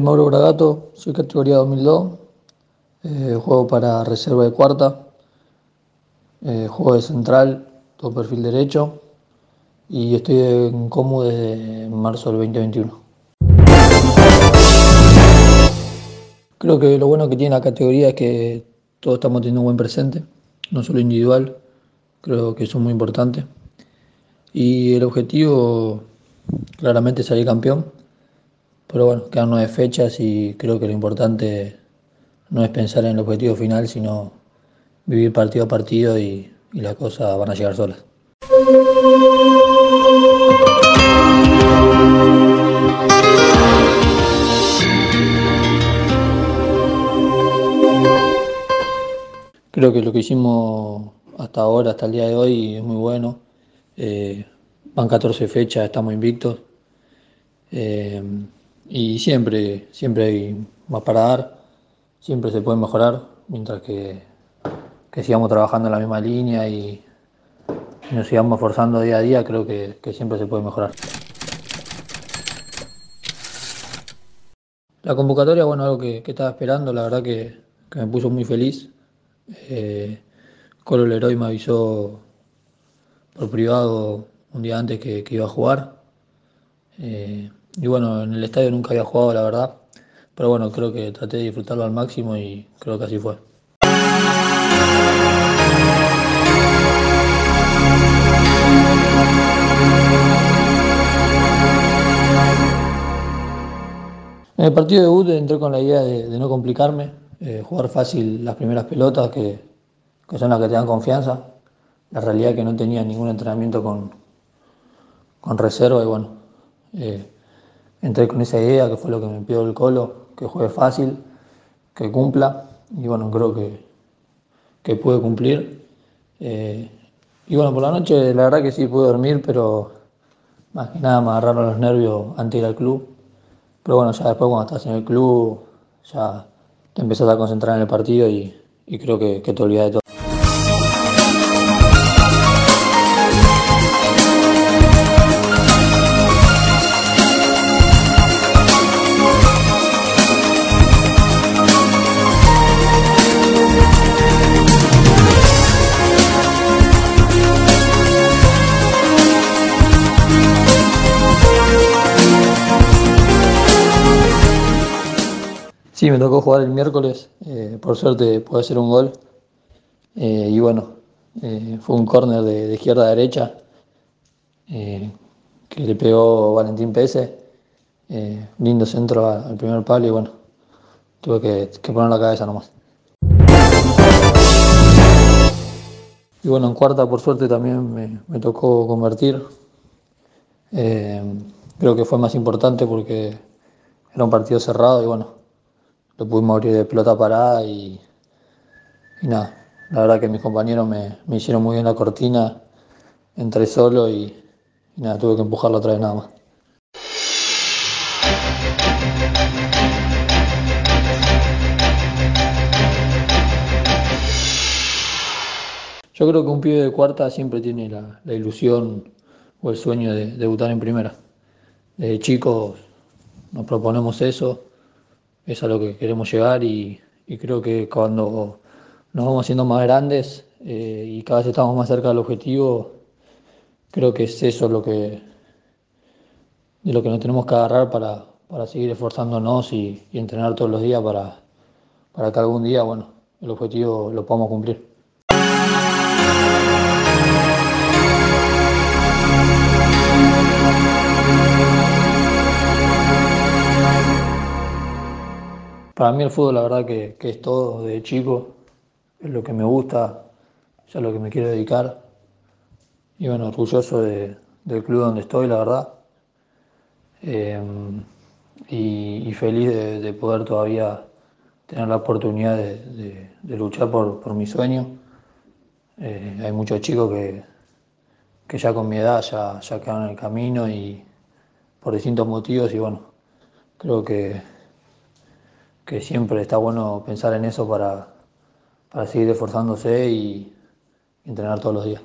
Nombre Mauro Bragato, soy categoría 2002, eh, juego para reserva de cuarta, eh, juego de central, todo perfil derecho y estoy en Comu desde marzo del 2021. Creo que lo bueno que tiene la categoría es que todos estamos teniendo un buen presente, no solo individual, creo que eso es muy importante. Y el objetivo claramente es salir campeón pero bueno, quedan nueve fechas y creo que lo importante no es pensar en el objetivo final, sino vivir partido a partido y, las cosas van a llegar solas. Creo que lo que hicimos hasta ahora, hasta el día de hoy, es muy bueno. Eh, van 14 fechas, estamos invictos. Eh, y siempre, siempre hay más para dar, siempre se puede mejorar, mientras que, sigamos trabajando en la misma línea y, nos sigamos esforzando día a día, creo que, siempre se puede mejorar. La convocatoria, bueno, algo que, estaba esperando, la verdad que, me puso muy feliz. Eh, Colo Leroy me avisó por privado un día antes que, iba a jugar. Eh, y bueno, en el estadio nunca había jugado, la verdad. Pero bueno, creo que traté de disfrutarlo al máximo y creo que así fue. En el partido de debut entré con la idea de, no complicarme, eh, jugar fácil las primeras pelotas que, son las que te dan confianza. La realidad es que no tenía ningún entrenamiento con, con reserva y bueno, eh, entré con esa idea, que fue lo que me pidió el Colo, que juegue fácil, que cumpla, y bueno, creo que, que pude cumplir. Eh, y bueno, por la noche la verdad que sí pude dormir, pero más que nada me agarraron los nervios antes de ir al club. Pero bueno, ya después cuando estás en el club, ya te empezás a concentrar en el partido y, creo que, que te olvidas de todo. Sí, me tocó jugar el miércoles, eh, por suerte pude hacer un gol. Eh, y bueno, eh, fue un córner de, izquierda a derecha que le pegó Valentín Pese. lindo centro al primer palo y bueno, tuve que, poner la cabeza nomás. Y bueno, en cuarta por suerte también me, me tocó convertir. creo que fue más importante porque era un partido cerrado y bueno, lo pudimos abrir de pelota parada y, nada, la verdad que mis compañeros me, hicieron muy bien la cortina, entré solo y, nada, tuve que empujarlo otra vez nada más. Yo creo que un pibe de cuarta siempre tiene la, ilusión o el sueño de debutar en primera. Desde chicos nos proponemos eso es a lo que queremos llegar y, creo que cuando nos vamos haciendo más grandes eh, y cada vez estamos más cerca del objetivo, creo que es eso lo que, de lo que nos tenemos que agarrar para, seguir esforzándonos y, entrenar todos los días para, para que algún día, bueno, el objetivo lo podamos cumplir. Para mí el fútbol la verdad que, es todo de chico, es lo que me gusta, es a lo que me quiero dedicar. Y bueno, orgulloso del club donde estoy, la verdad. Eh, y, feliz de, poder todavía tener la oportunidad de, luchar por, mi sueño. Eh, hay muchos chicos que, que, ya con mi edad ya, ya quedan en el camino y por distintos motivos y bueno, creo que que siempre está bueno pensar en eso para, para seguir esforzándose y entrenar todos los días.